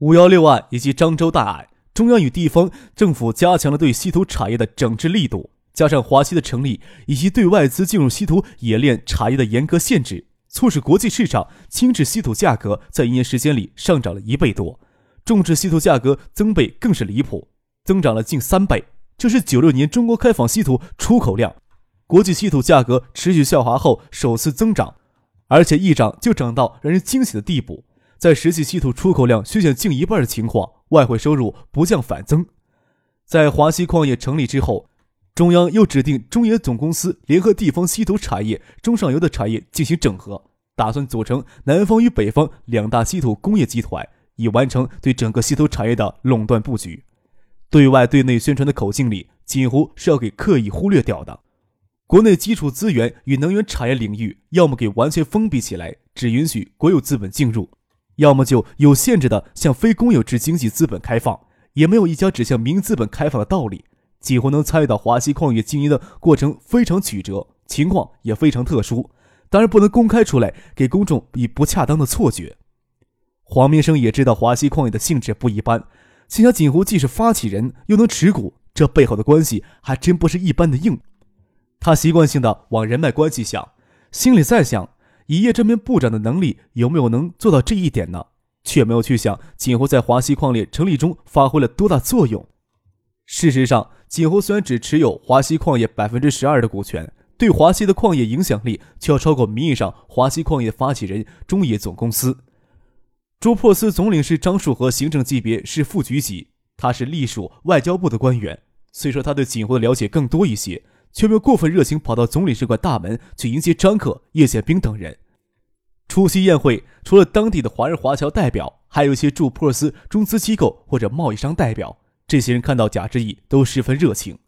五幺六案以及漳州大案，中央与地方政府加强了对稀土产业的整治力度，加上华西的成立以及对外资进入稀土冶炼产业的严格限制，促使国际市场轻质稀土价格在一年时间里上涨了一倍多，重质稀土价格增倍更是离谱，增长了近三倍。这是九六年中国开放稀土出口量，国际稀土价格持续下滑后首次增长，而且一涨就涨到让人惊喜的地步。在实际稀土出口量削减近一半的情况，外汇收入不降反增。在华西矿业成立之后，中央又指定中冶总公司联合地方稀土产业、中上游的产业进行整合，打算组成南方与北方两大稀土工业集团，以完成对整个稀土产业的垄断布局。对外对内宣传的口径里，几乎是要给刻意忽略掉的。国内基础资源与能源产业领域，要么给完全封闭起来，只允许国有资本进入。要么就有限制的向非公有制经济资本开放，也没有一家只向民营资本开放的道理。几乎能参与到华西矿业经营的过程非常曲折，情况也非常特殊，当然不能公开出来，给公众以不恰当的错觉。黄明生也知道华西矿业的性质不一般，心想锦湖既是发起人，又能持股，这背后的关系还真不是一般的硬。他习惯性的往人脉关系想，心里在想。以叶这名部长的能力，有没有能做到这一点呢？却没有去想锦湖在华西矿业成立中发挥了多大作用。事实上，锦湖虽然只持有华西矿业百分之十二的股权，对华西的矿业影响力却要超过名义上华西矿业发起人中冶总公司。朱珀斯总领事张树和行政级别是副局级，他是隶属外交部的官员。虽说他对锦湖的了解更多一些。却没有过分热情，跑到总领事馆大门去迎接张克、叶宪兵等人。出席宴会，除了当地的华人华侨代表，还有一些驻珀斯中资机构或者贸易商代表。这些人看到贾志毅都十分热情。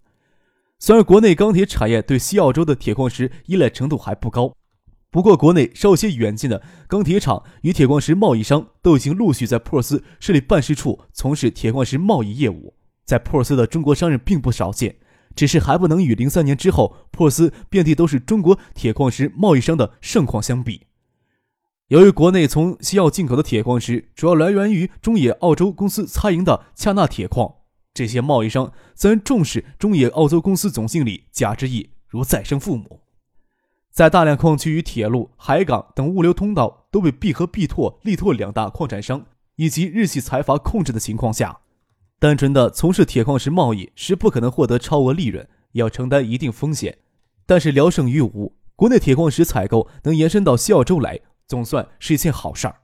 虽然国内钢铁产业对西澳洲的铁矿石依赖程度还不高，不过国内稍些远近的钢铁厂与铁矿石贸易商都已经陆续在珀斯设立办事处，从事铁矿石贸易业务。在珀斯的中国商人并不少见。只是还不能与零三年之后珀斯遍地都是中国铁矿石贸易商的盛况相比。由于国内从西澳进口的铁矿石主要来源于中冶澳洲公司参营的恰纳铁矿，这些贸易商自然重视中冶澳洲公司总经理贾志毅如再生父母。在大量矿区与铁路、海港等物流通道都被必和必拓、力拓两大矿产商以及日系财阀控制的情况下。单纯的从事铁矿石贸易是不可能获得超额利润，要承担一定风险。但是聊胜于无，国内铁矿石采购能延伸到西澳洲来，总算是一件好事儿。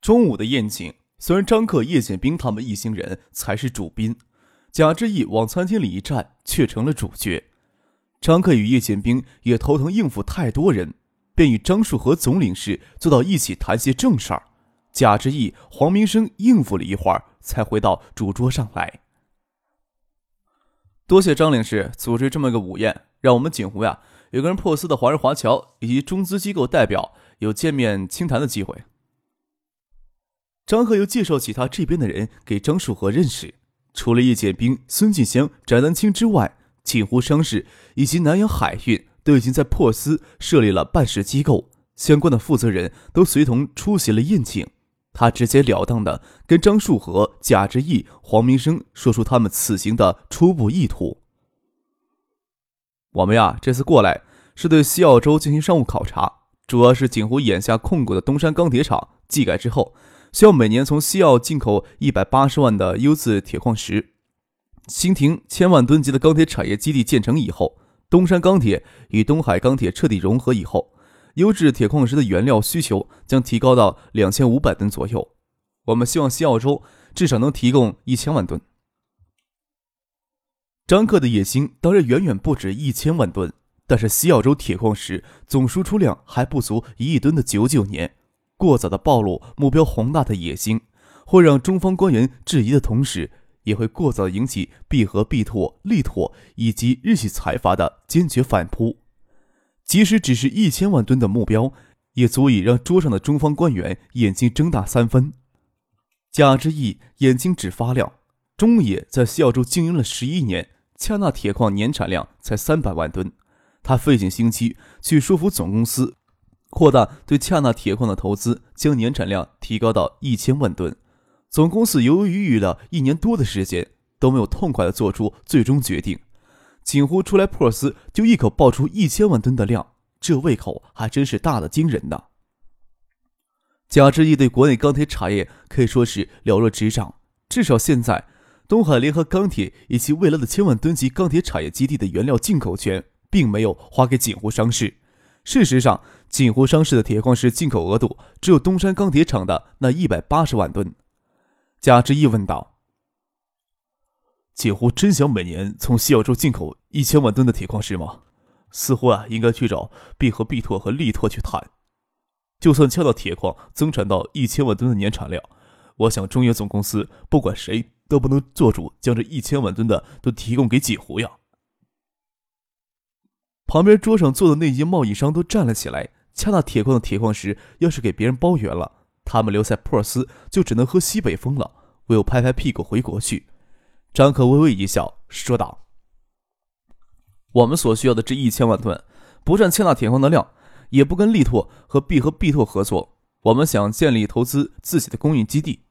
中午的宴请，虽然张克、叶剑兵他们一行人才是主宾，贾志毅往餐厅里一站，却成了主角。张克与叶剑兵也头疼应付太多人，便与张树和总领事坐到一起谈些正事儿。贾志毅、黄明生应付了一会儿。才回到主桌上来。多谢张领事组织这么个午宴，让我们锦湖呀有跟珀斯的华人华侨以及中资机构代表有见面倾谈的机会。张贺又介绍起他这边的人给张树和认识，除了叶剑兵、孙继香、翟丹青之外，锦湖商事以及南洋海运都已经在破斯设立了办事机构，相关的负责人都随同出席了宴请。他直截了当的跟张树和、贾志毅、黄明生说出他们此行的初步意图。我们呀，这次过来是对西澳洲进行商务考察，主要是锦湖眼下控股的东山钢铁厂技改之后，需要每年从西澳进口一百八十万的优质铁矿石。新亭千万吨级的钢铁产业基地建成以后，东山钢铁与东海钢铁彻底融合以后。优质铁矿石的原料需求将提高到两千五百吨左右，我们希望西澳洲至少能提供一千万吨。张克的野心当然远远不止一千万吨，但是西澳洲铁矿石总输出量还不足一亿吨的九九年，过早的暴露目标宏大的野心，会让中方官员质疑的同时，也会过早引起必和必拓、力拓以及日系财阀的坚决反扑。即使只是一千万吨的目标，也足以让桌上的中方官员眼睛睁大三分。贾之毅眼睛直发亮。中野在西澳洲经营了十一年，恰纳铁矿年产量才三百万吨。他费尽心机去说服总公司，扩大对恰纳铁矿的投资，将年产量提高到一千万吨。总公司犹犹豫豫了一年多的时间，都没有痛快的做出最终决定。锦湖出来珀斯就一口爆出一千万吨的量，这胃口还真是大的惊人呢。贾志毅对国内钢铁产业可以说是了若指掌，至少现在。东海联合钢铁以及未来的千万吨级钢铁产业基地的原料进口权，并没有划给锦湖商事。事实上，锦湖商事的铁矿石进口额度只有东山钢铁厂的那一百八十万吨。贾志毅问道：“锦湖真想每年从西澳洲进口一千万吨的铁矿石吗？似乎啊，应该去找必和必拓和力拓去谈。就算敲到铁矿增产到一千万吨的年产量，我想中冶总公司不管谁。”都不能做主将这一千万吨的都提供给锦湖呀！旁边桌上坐的那些贸易商都站了起来。恰那铁矿的铁矿石要是给别人包圆了，他们留在珀尔斯就只能喝西北风了，唯有拍拍屁股回国去。张可微微一笑，说道：“我们所需要的这一千万吨，不占恰纳铁矿的量，也不跟力拓和必和必拓合作。我们想建立投资自己的供应基地。”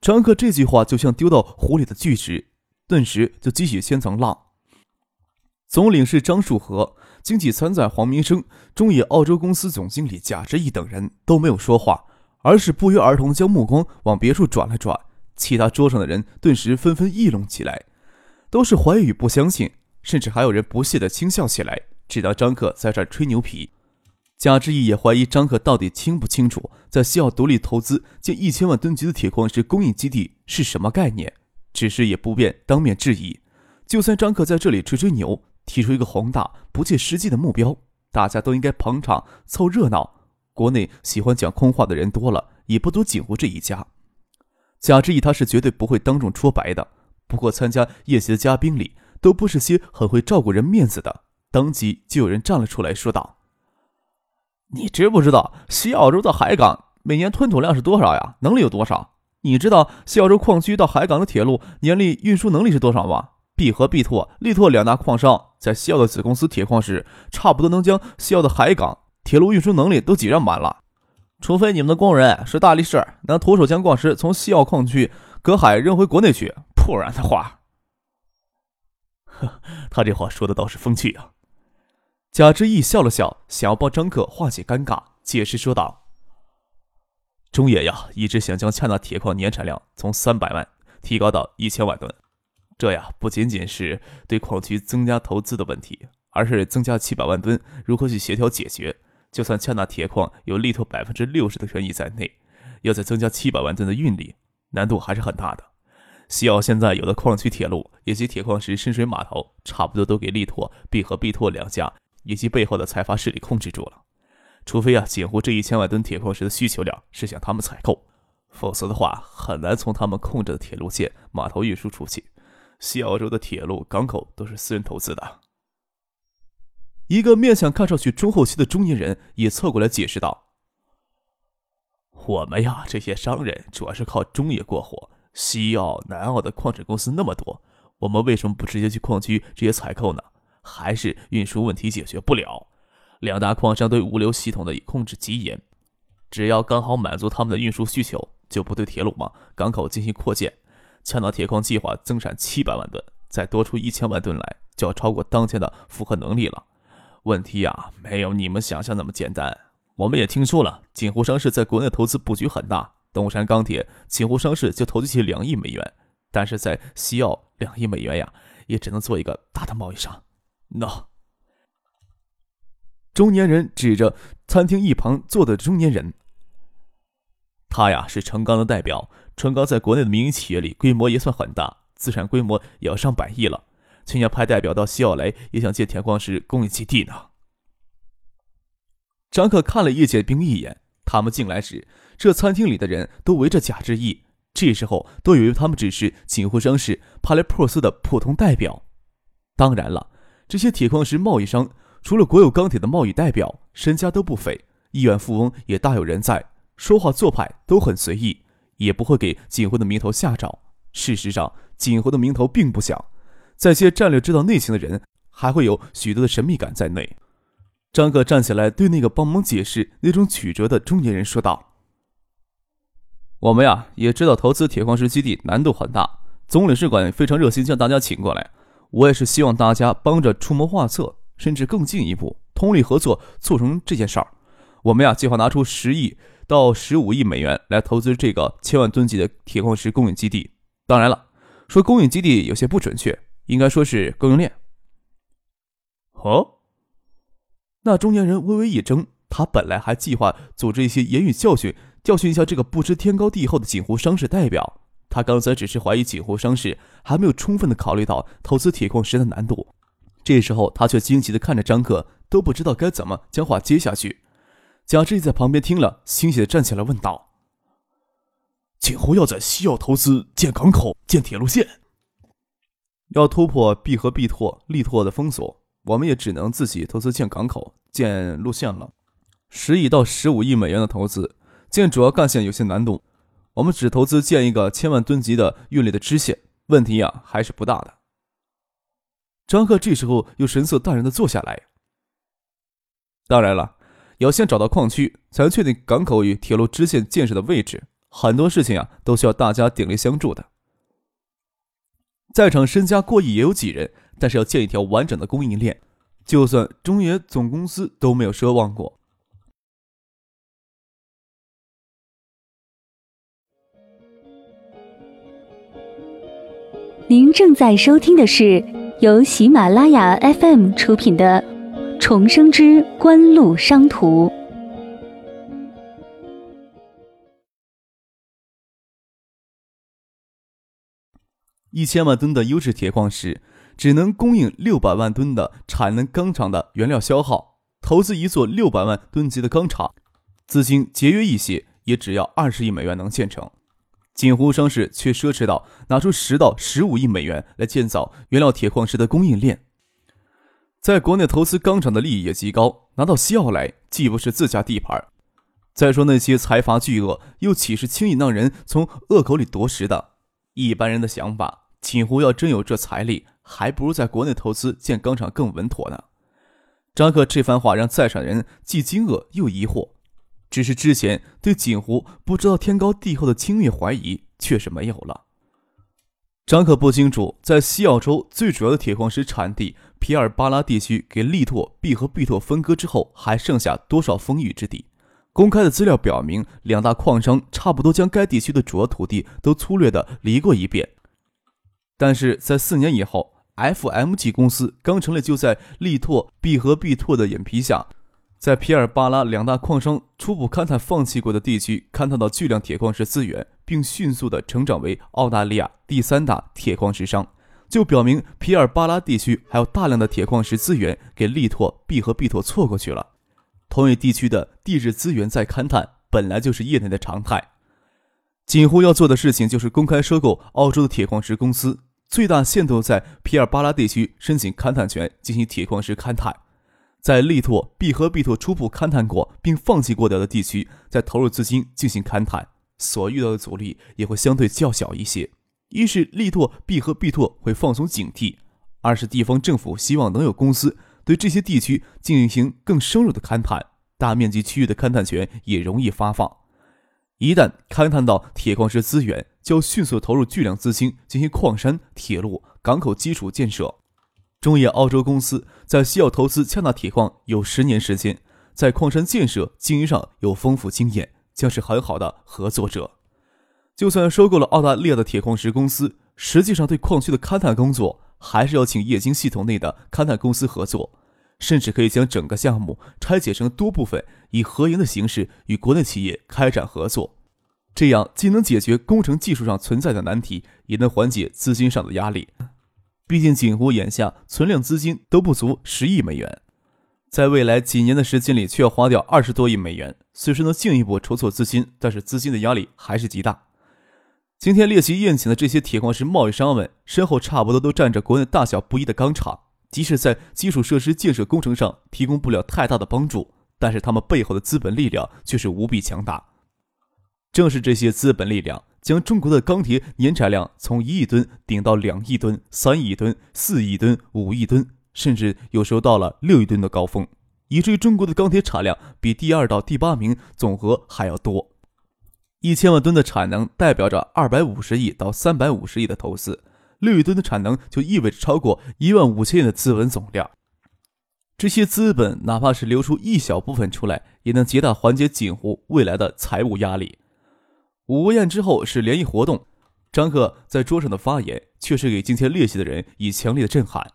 张克这句话就像丢到湖里的巨石，顿时就激起千层浪。总领事张树和、经济参赞黄明生、中野澳洲公司总经理贾志毅等人都没有说话，而是不约而同将目光往别处转了转。其他桌上的人顿时纷纷议论起来，都是怀疑与不相信，甚至还有人不屑地轻笑起来，只当张克在这吹牛皮。贾志毅也怀疑张可到底清不清楚，在西澳独立投资建一千万吨级的铁矿石供应基地是什么概念，只是也不便当面质疑。就算张可在这里吹吹牛，提出一个宏大不切实际的目标，大家都应该捧场凑热闹。国内喜欢讲空话的人多了，也不多仅乎这一家。贾志毅他是绝对不会当众戳白的。不过参加宴席的嘉宾里，都不是些很会照顾人面子的，当即就有人站了出来说道。你知不知道西澳洲的海港每年吞吐量是多少呀？能力有多少？你知道西澳洲矿区到海港的铁路年力运输能力是多少吗？必和必拓、力拓两大矿商在西澳的子公司铁矿石，差不多能将西澳的海港铁路运输能力都挤占满了。除非你们的工人是大力士，能徒手将矿石从西澳矿区隔海扔回国内去，不然的话，呵，他这话说的倒是风趣啊。贾之义笑了笑，想要帮张克化解尴尬，解释说道：“中野呀，一直想将恰纳铁矿年产量从三百万提高到一千万吨，这呀不仅仅是对矿区增加投资的问题，而是增加七百万吨如何去协调解决。就算恰纳铁矿有力拓百分之六十的权益在内，要再增加七百万吨的运力，难度还是很大的。西澳现在有的矿区铁路以及铁矿石深水码头，差不多都给力拓、必和必拓两家。”以及背后的财阀势力控制住了，除非啊，锦湖这一千万吨铁矿石的需求量是向他们采购，否则的话很难从他们控制的铁路线码头运输出去。西澳洲的铁路港口都是私人投资的。一个面相看上去中后期的中年人也凑过来解释道：“我们呀，这些商人主要是靠中冶过活。西澳、南澳的矿产公司那么多，我们为什么不直接去矿区直接采购呢？”还是运输问题解决不了。两大矿商对物流系统的控制极严，只要刚好满足他们的运输需求，就不对铁路网、港口进行扩建。强到铁矿计划增产七百万吨，再多出一千万吨来，就要超过当前的负荷能力了。问题呀，没有你们想象那么简单。我们也听说了，锦湖商事在国内投资布局很大，东山钢铁、锦湖商事就投资起两亿美元，但是在西澳两亿美元呀，也只能做一个大的贸易商。那中年人指着餐厅一旁坐的中年人，他呀是成钢的代表。成钢在国内的民营企业里规模也算很大，资产规模也要上百亿了。去年派代表到西奥来，也想借铁矿石供应基地呢。张克看了叶剑兵一眼，他们进来时，这餐厅里的人都围着贾志毅，这时候都以为他们只是锦湖商事派来破司的普通代表。当然了，这些铁矿石贸易商除了国有钢铁的贸易代表，身家都不菲，亿万富翁也大有人在，说话做派都很随意，也不会给锦湖的名头下诏。事实上，锦湖的名头并不响，在些战略知道内情的人，还会有许多的神秘感在内。张克站起来，对那个帮忙解释那种曲折的中年人说道：“我们呀，也知道投资铁矿石基地难度很大，总领事馆非常热心将大家请过来。我也是希望大家帮着出谋划策，甚至更进一步通力合作，促成这件事儿。我们呀，计划拿出十亿到十五亿美元来投资这个千万吨级的铁矿石供应基地。当然了，说供应基地有些不准确，应该说是供应链。”哦。那中年人微微一怔，他本来还计划组织一些言语教训，教训一下这个不知天高地厚的锦湖商事代表。他刚才只是怀疑锦湖商事还没有充分的考虑到投资铁矿石的难度。这时候，他却惊奇的看着张克，都不知道该怎么将话接下去。贾志毅在旁边听了，欣喜的站起来问道：“锦湖要在西澳投资建港口、建铁路线，要突破必和必拓、力拓的封锁。”我们也只能自己投资建港口、建路线了。十亿到十五亿美元的投资，建主要干线有些难度。我们只投资建一个千万吨级的运力的支线，问题呀还是不大的。张克这时候又神色淡然的坐下来。当然了，要先找到矿区，才能确定港口与铁路支线建设的位置。很多事情啊，都需要大家鼎力相助的。在场身家过亿也有几人？但是要建一条完整的供应链，就算中冶总公司都没有奢望过。您正在收听的是由喜马拉雅 FM 出品的《重生之官路商途》。一千万吨的优质铁矿石。只能供应六百万吨的产能钢厂的原料消耗，投资一座六百万吨级的钢厂，资金节约一些，也只要二十亿美元能建成。锦湖商事却奢侈到拿出十到十五亿美元来建造原料铁矿石的供应链，在国内投资钢厂的利益也极高，拿到西澳来既不是自家地盘，再说那些财阀巨鳄又岂是轻易让人从恶口里夺食的？一般人的想法，锦湖要真有这财力。还不如在国内投资建钢厂更稳妥呢。张克这番话让在场人既惊愕又疑惑，只是之前对锦湖不知道天高地厚的轻蔑怀疑却是没有了。张克不清楚，在西澳洲最主要的铁矿石产地皮尔巴拉地区给力拓、必和必拓分割之后，还剩下多少丰裕之地？公开的资料表明，两大矿商差不多将该地区的主要土地都粗略的犁过一遍，但是在四年以后。FMG 公司刚成立，就在力拓、必和必拓的眼皮下，在皮尔巴拉两大矿商初步勘探放弃过的地区，勘探到巨量铁矿石资源，并迅速的成长为澳大利亚第三大铁矿石商，就表明皮尔巴拉地区还有大量的铁矿石资源给力拓、必和必拓错过去了。同一地区的地质资源在勘探，本来就是业内的常态。锦湖要做的事情就是公开收购澳洲的铁矿石公司。最大限度在皮尔巴拉地区申请勘探权，进行铁矿石勘探；在力拓、必和必拓初步勘探过并放弃过掉的地区，再投入资金进行勘探，所遇到的阻力也会相对较小一些。一是力拓、必和必拓会放松警惕；二是地方政府希望能有公司对这些地区进行更深入的勘探，大面积区域的勘探权也容易发放。一旦勘探到铁矿石资源，就要迅速投入巨量资金进行矿山、铁路、港口基础建设。中冶澳洲公司在西澳投资恰纳铁矿有十年时间，在矿山建设经营上有丰富经验，将是很好的合作者。就算收购了澳大利亚的铁矿石公司，实际上对矿区的勘探工作还是要请液晶系统内的勘探公司合作，甚至可以将整个项目拆解成多部分，以合营的形式与国内企业开展合作。这样既能解决工程技术上存在的难题，也能缓解资金上的压力。毕竟锦湖眼下存量资金都不足十亿美元。在未来几年的时间里，却要花掉二十多亿美元。虽说能进一步筹措资金，但是资金的压力还是极大。今天列席宴请的这些铁矿石贸易商们，身后差不多都站着国内大小不一的钢厂，即使在基础设施建设工程上提供不了太大的帮助，但是他们背后的资本力量却是无比强大。正是这些资本力量，将中国的钢铁年产量从一亿吨顶到两亿吨、三亿吨、四亿吨、五亿吨，甚至有时候到了六亿吨的高峰。以至于中国的钢铁产量比第二到第八名总和还要多，一千万吨的产能代表着二百五十亿到三百五十亿的投资，六亿吨的产能就意味着超过一万五千亿的资本总量。这些资本哪怕是流出一小部分出来，也能极大缓解锦湖未来的财务压力。午宴之后是联谊活动，张克在桌上的发言确实给今天列席的人以强烈的震撼。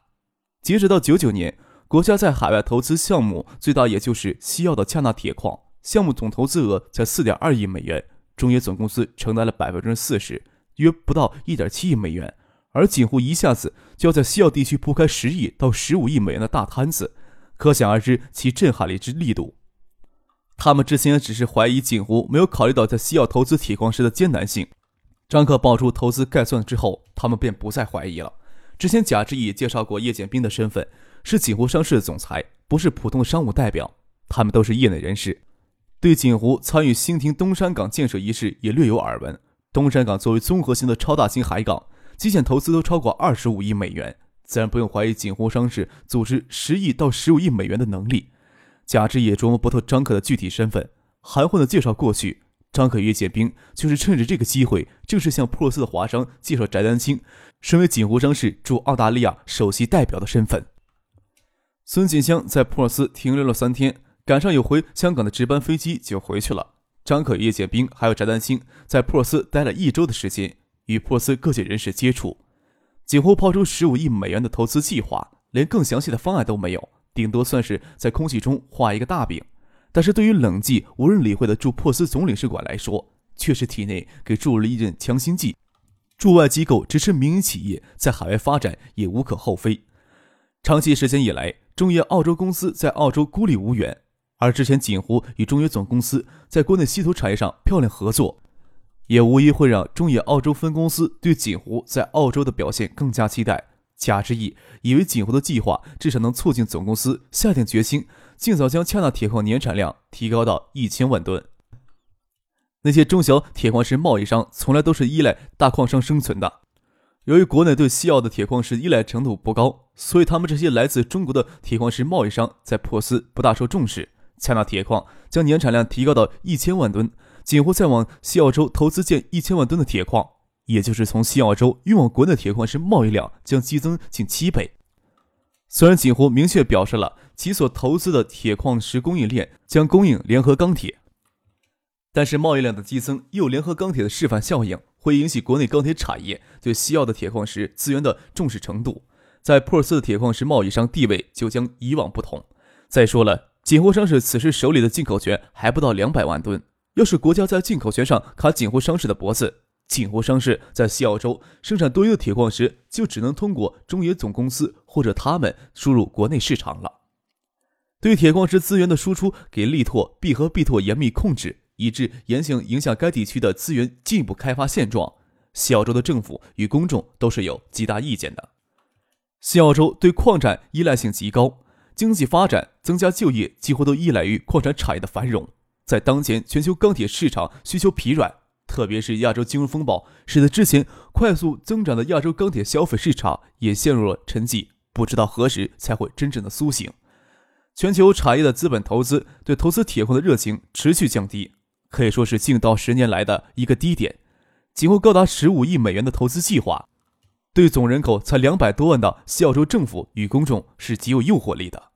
截止到九九年。国家在海外投资项目最大也就是西澳的恰纳铁矿，项目总投资额才四点二亿美元，中冶总公司承担了百分之四十，约不到一点七亿美元。而锦湖一下子就要在西澳地区铺开十亿到十五亿美元的大摊子，可想而知其震撼力之力度。他们之前只是怀疑锦湖没有考虑到在西澳投资铁矿石的艰难性，张克爆出投资概算之后，他们便不再怀疑了。之前贾志毅介绍过叶剑兵的身份。是锦湖商事的总裁，不是普通的商务代表。他们都是业内人士，对锦湖参与新亭东山港建设一事也略有耳闻。东山港作为综合性的超大型海港，基建投资都超过二十五亿美元，自然不用怀疑锦湖商事组织十亿到十五亿美元的能力。贾志也琢磨不透张可的具体身份，含混的介绍过去。张可约建兵就是趁着这个机会，正式向普罗斯的华商介绍翟丹青，身为锦湖商事驻澳大利亚首席代表的身份。孙锦香在珀斯停留了三天，赶上有回香港的值班飞机就回去了。张可、叶建兵还有翟丹青在珀斯待了一周的时间，与珀斯各界人士接触。几乎抛出十五亿美元的投资计划，连更详细的方案都没有，顶多算是在空气中画一个大饼。但是对于冷寂无人理会的驻珀斯总领事馆来说，却是体内给注入了一针强心剂。驻外机构支持民营企业在海外发展也无可厚非。长期时间以来。中业澳洲公司在澳洲孤立无援，而之前锦湖与中冶总公司在国内稀土产业上漂亮合作，也无疑会让中冶澳洲分公司对锦湖在澳洲的表现更加期待。贾之意以为锦湖的计划至少能促进总公司下定决心，尽早将恰纳铁矿年产量提高到一千万吨。那些中小铁矿石贸易商从来都是依赖大矿商生存的。由于国内对西澳的铁矿石依赖程度不高，所以他们这些来自中国的铁矿石贸易商在珀斯不大受重视。恰纳铁矿将年产量提高到一千万吨，锦湖再往西澳洲投资建一千万吨的铁矿，也就是从西澳洲运往国内铁矿石贸易量将激增近七倍。虽然锦湖明确表示了其所投资的铁矿石供应链将供应联合钢铁，但是贸易量的激增又联合钢铁的示范效应。会引起国内钢铁产业对西澳的铁矿石资源的重视程度，在珀斯的铁矿石贸易商地位就将以往不同。再说了，锦湖商事此时手里的进口权还不到两百万吨，要是国家在进口权上卡锦湖商事的脖子，锦湖商事在西澳洲生产多余的铁矿石就只能通过中冶总公司或者他们输入国内市场了。对铁矿石资源的输出给力拓必和必拓严密控制。以致严行影响该地区的资源进一步开发现状，西澳洲的政府与公众都是有极大意见的。西澳洲对矿产依赖性极高，经济发展、增加就业几乎都依赖于矿产产业的繁荣。在当前全球钢铁市场需求疲软，特别是亚洲金融风暴，使得之前快速增长的亚洲钢铁消费市场也陷入了沉寂，不知道何时才会真正的苏醒。全球产业的资本投资对投资铁矿的热情持续降低。可以说是近到十年来的一个低点，几乎高达十五亿美元的投资计划，对总人口才两百多万的西澳洲政府与公众是极有诱惑力的。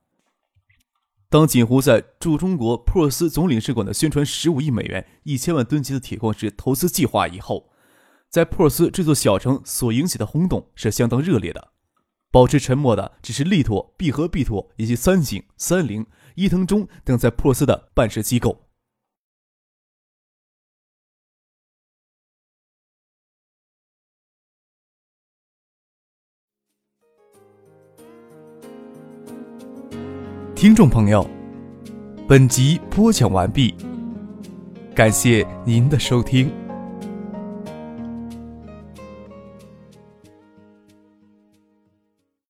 当锦湖在驻中国珀尔斯总领事馆的宣传十五亿美元、一千万吨级的铁矿石投资计划以后，在珀尔斯这座小城所引起的轰动是相当热烈的。保持沉默的只是力拓、必和必拓以及三井、三菱、伊藤忠等在珀尔斯的办事机构。听众朋友，本集播讲完毕，感谢您的收听。